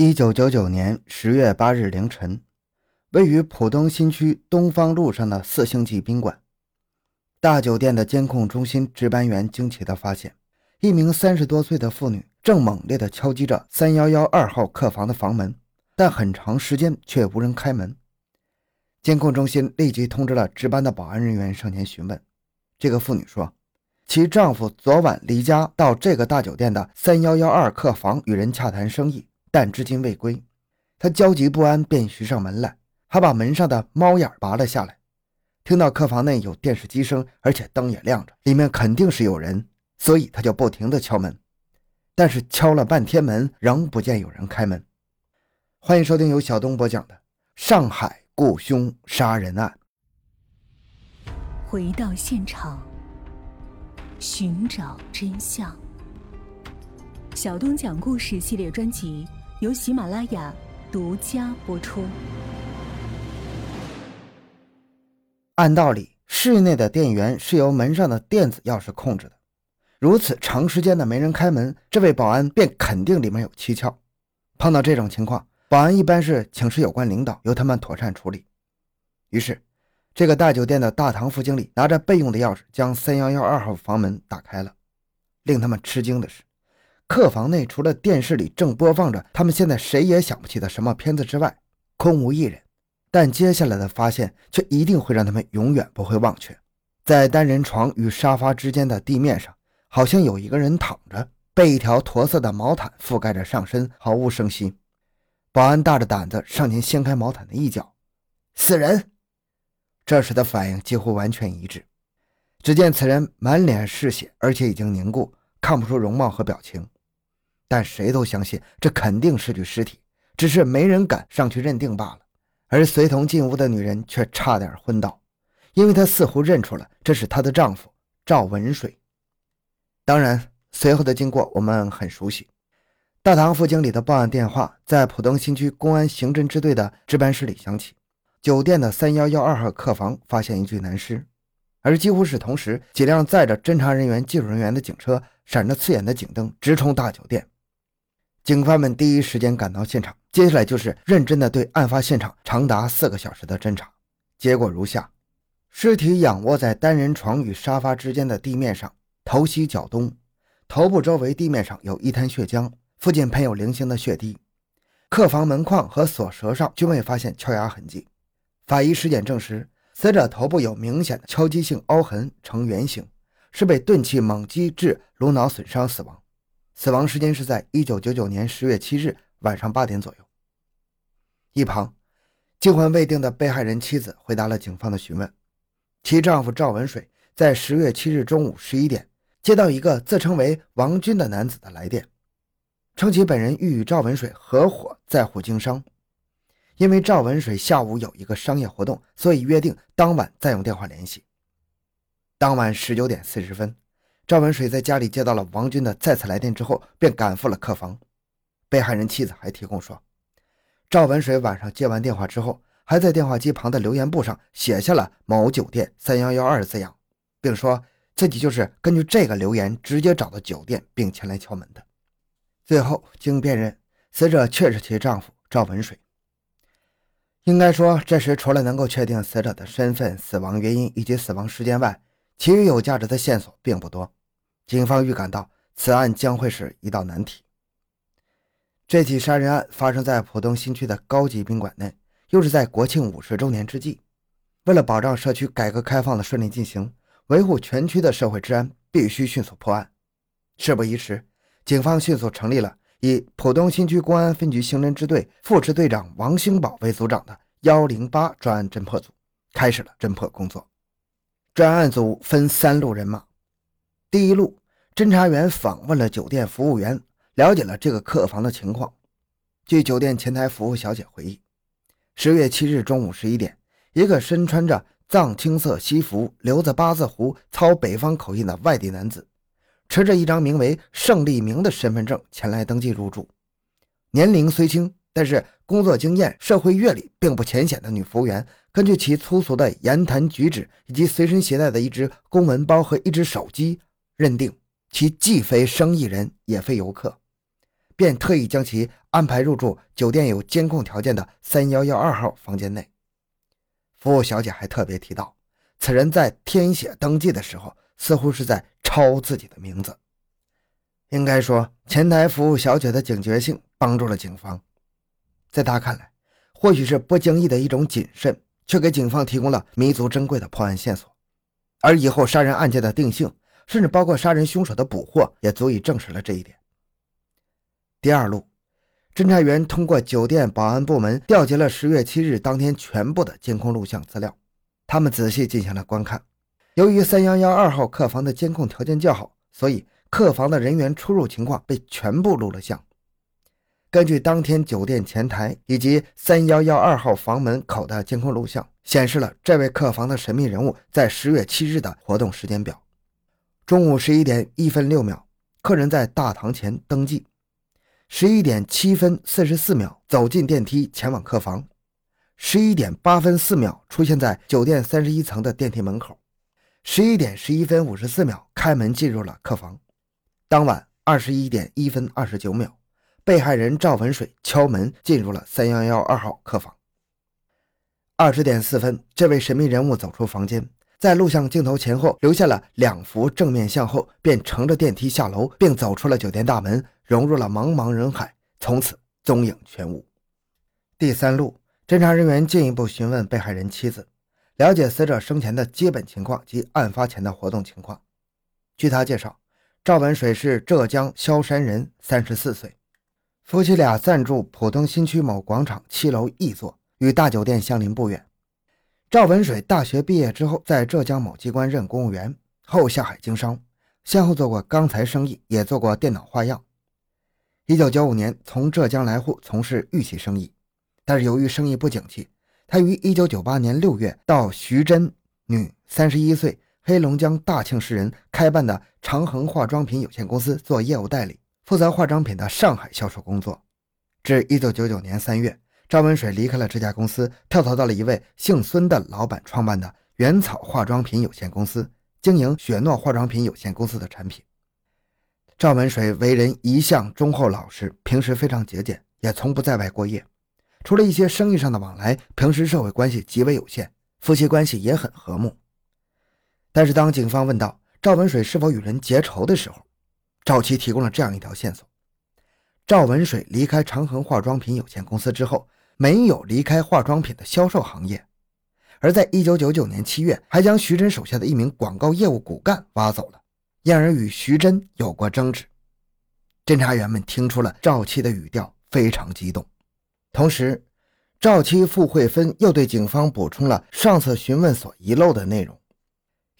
一九九九年十月八日凌晨，位于浦东新区东方路上的四星级宾馆大酒店的监控中心值班员惊奇地发现，一名三十多岁的妇女正猛烈地敲击着三幺幺二号客房的房门，但很长时间却无人开门。监控中心立即通知了值班的保安人员上前询问。这个妇女说，其丈夫昨晚离家到这个大酒店的三幺幺二客房与人洽谈生意。但至今未归，他焦急不安，便寻上门来，还把门上的猫眼拔了下来。听到客房内有电视机声，而且灯也亮着，里面肯定是有人，所以他就不停地敲门。但是敲了半天门，仍不见有人开门。欢迎收听由小东播讲的《上海雇凶杀人案》。回到现场，寻找真相。小东讲故事系列专辑。由喜马拉雅独家播出。按道理，室内的电源是由门上的电子钥匙控制的。如此长时间的没人开门，这位保安便肯定里面有蹊跷。碰到这种情况，保安一般是请示有关领导，由他们妥善处理。于是，这个大酒店的大堂副经理拿着备用的钥匙，将三幺幺二号房门打开了。令他们吃惊的是。客房内除了电视里正播放着他们现在谁也想不起的什么片子之外，空无一人。但接下来的发现却一定会让他们永远不会忘却。在单人床与沙发之间的地面上，好像有一个人躺着，被一条驼色的毛毯覆盖着上身，毫无声息。保安大着胆子上前掀开毛毯的一角，死人。这时的反应几乎完全一致。只见此人满脸是血，而且已经凝固，看不出容貌和表情。但谁都相信这肯定是具尸体，只是没人敢上去认定罢了。而随同进屋的女人却差点昏倒，因为她似乎认出了这是她的丈夫赵文水。当然，随后的经过我们很熟悉。大堂副经理的报案电话在浦东新区公安刑侦支队的值班室里响起，酒店的三幺幺二号客房发现一具男尸，而几乎是同时，几辆载着侦查人员、技术人员的警车闪着刺眼的警灯直冲大酒店。警方们第一时间赶到现场，接下来就是认真的对案发现场长达四个小时的侦查。结果如下：尸体仰卧在单人床与沙发之间的地面上，头西脚东，头部周围地面上有一滩血浆，附近喷有零星的血滴。客房门框和锁舌上均未发现敲牙痕迹。法医尸检证实，死者头部有明显的敲击性凹痕，呈圆形，是被钝器猛击致颅脑损伤死亡。死亡时间是在一九九九年十月七日晚上八点左右。一旁，惊魂未定的被害人妻子回答了警方的询问。其丈夫赵文水在十月七日中午十一点接到一个自称为王军的男子的来电，称其本人欲与赵文水合伙在沪经商。因为赵文水下午有一个商业活动，所以约定当晚再用电话联系。当晚十九点四十分。赵文水在家里接到了王军的再次来电之后，便赶赴了客房。被害人妻子还提供说，赵文水晚上接完电话之后，还在电话机旁的留言簿上写下了“某酒店三幺幺二”字样，并说自己就是根据这个留言直接找到酒店并前来敲门的。最后经辨认，死者确是其丈夫赵文水。应该说，这时除了能够确定死者的身份、死亡原因以及死亡时间外，其余有价值的线索并不多。警方预感到此案将会是一道难题。这起杀人案发生在浦东新区的高级宾馆内，又是在国庆五十周年之际。为了保障社区改革开放的顺利进行，维护全区的社会治安，必须迅速破案。事不宜迟，警方迅速成立了以浦东新区公安分局刑侦支队副支队长王兴宝为组长的幺零八专案侦破组，开始了侦破工作。专案组分三路人马。第一路，侦查员访问了酒店服务员，了解了这个客房的情况。据酒店前台服务小姐回忆，十月七日中午十一点，一个身穿着藏青色西服、留着八字胡、操北方口音的外地男子，持着一张名为盛立明的身份证前来登记入住。年龄虽轻，但是工作经验、社会阅历并不浅显的女服务员，根据其粗俗的言谈举止以及随身携带的一只公文包和一只手机。认定其既非生意人，也非游客，便特意将其安排入住酒店有监控条件的三幺幺二号房间内。服务小姐还特别提到，此人在填写登记的时候，似乎是在抄自己的名字。应该说，前台服务小姐的警觉性帮助了警方。在他看来，或许是不经意的一种谨慎，却给警方提供了弥足珍贵的破案线索。而以后杀人案件的定性，甚至包括杀人凶手的捕获，也足以证实了这一点。第二路，侦查员通过酒店保安部门调集了十月七日当天全部的监控录像资料，他们仔细进行了观看。由于三幺幺二号客房的监控条件较好，所以客房的人员出入情况被全部录了像。根据当天酒店前台以及三幺幺二号房门口的监控录像，显示了这位客房的神秘人物在十月七日的活动时间表：中午十一点一分六秒，客人在大堂前登记；十一点七分四十四秒走进电梯前往客房；十一点八分四秒出现在酒店三十一层的电梯门口；十一点十一分五十四秒开门进入了客房。当晚二十一点一分二十九秒。被害人赵文水敲门进入了三幺幺二号客房。二十点四分，这位神秘人物走出房间，在录像镜头前后留下了两幅正面向后，便乘着电梯下楼，并走出了酒店大门，融入了茫茫人海，从此踪影全无。第三路，侦查人员进一步询问被害人妻子，了解死者生前的基本情况及案发前的活动情况。据他介绍，赵文水是浙江萧山人，三十四岁。夫妻俩暂住浦东新区某广场七楼一座，与大酒店相邻不远。赵文水大学毕业之后，在浙江某机关任公务员，后下海经商，先后做过钢材生意，也做过电脑画样。一九九五年从浙江来沪从事玉器生意，但是由于生意不景气，他于一九九八年六月到徐真女，三十一岁，黑龙江大庆市人，开办的长恒化妆品有限公司做业务代理。负责化妆品的上海销售工作，至一九九九年三月，赵文水离开了这家公司，跳槽到了一位姓孙的老板创办的元草化妆品有限公司，经营雪诺化妆品有限公司的产品。赵文水为人一向忠厚老实，平时非常节俭，也从不在外过夜。除了一些生意上的往来，平时社会关系极为有限，夫妻关系也很和睦。但是，当警方问到赵文水是否与人结仇的时候，赵七提供了这样一条线索：赵文水离开长恒化妆品有限公司之后，没有离开化妆品的销售行业，而在1999年7月，还将徐真手下的一名广告业务骨干挖走了，因而与徐真有过争执。侦查员们听出了赵七的语调非常激动，同时，赵七傅慧芬又对警方补充了上次询问所遗漏的内容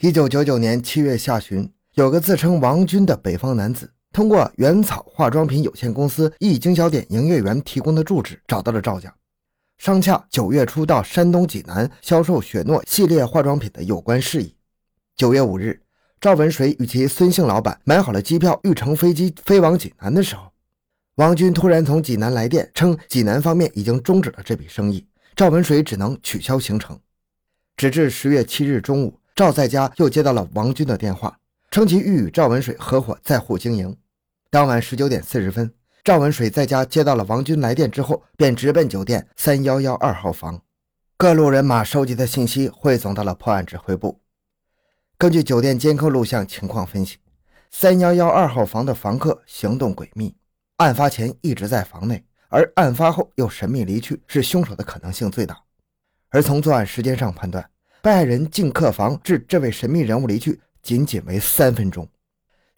：1999年7月下旬。有个自称王军的北方男子，通过原草化妆品有限公司一经销点营业员提供的住址，找到了赵家，商洽九月初到山东济南销售雪诺系列化妆品的有关事宜。九月五日，赵文水与其孙姓老板买好了机票，欲乘飞机飞往济南的时候，王军突然从济南来电，称济南方面已经终止了这笔生意，赵文水只能取消行程。直至十月七日中午，赵在家又接到了王军的电话。称其欲与赵文水合伙在沪经营。当晚十九点四十分，赵文水在家接到了王军来电之后，便直奔酒店三幺幺二号房。各路人马收集的信息汇总到了破案指挥部。根据酒店监控录像情况分析，三幺幺二号房的房客行动诡秘，案发前一直在房内，而案发后又神秘离去，是凶手的可能性最大。而从作案时间上判断，被害人进客房至这位神秘人物离去。仅仅为三分钟，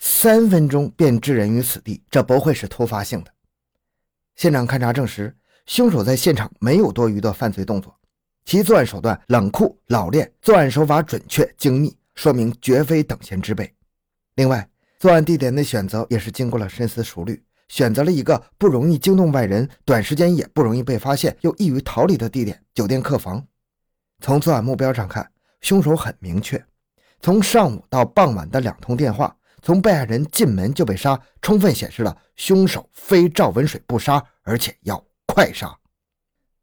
三分钟便置人于此地，这不会是突发性的。现场勘查证实，凶手在现场没有多余的犯罪动作，其作案手段冷酷老练，作案手法准确精密，说明绝非等闲之辈。另外，作案地点的选择也是经过了深思熟虑，选择了一个不容易惊动外人、短时间也不容易被发现又易于逃离的地点——酒店客房。从作案目标上看，凶手很明确。从上午到傍晚的两通电话，从被害人进门就被杀，充分显示了凶手非赵文水不杀，而且要快杀。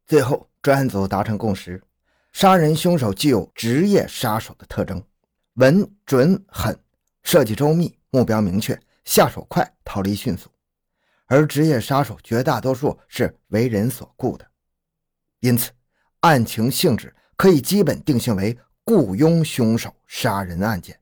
最后，专案组达成共识：杀人凶手具有职业杀手的特征，稳、准、狠，设计周密，目标明确，下手快，逃离迅速。而职业杀手绝大多数是为人所雇的，因此案情性质可以基本定性为雇佣凶手杀人案件。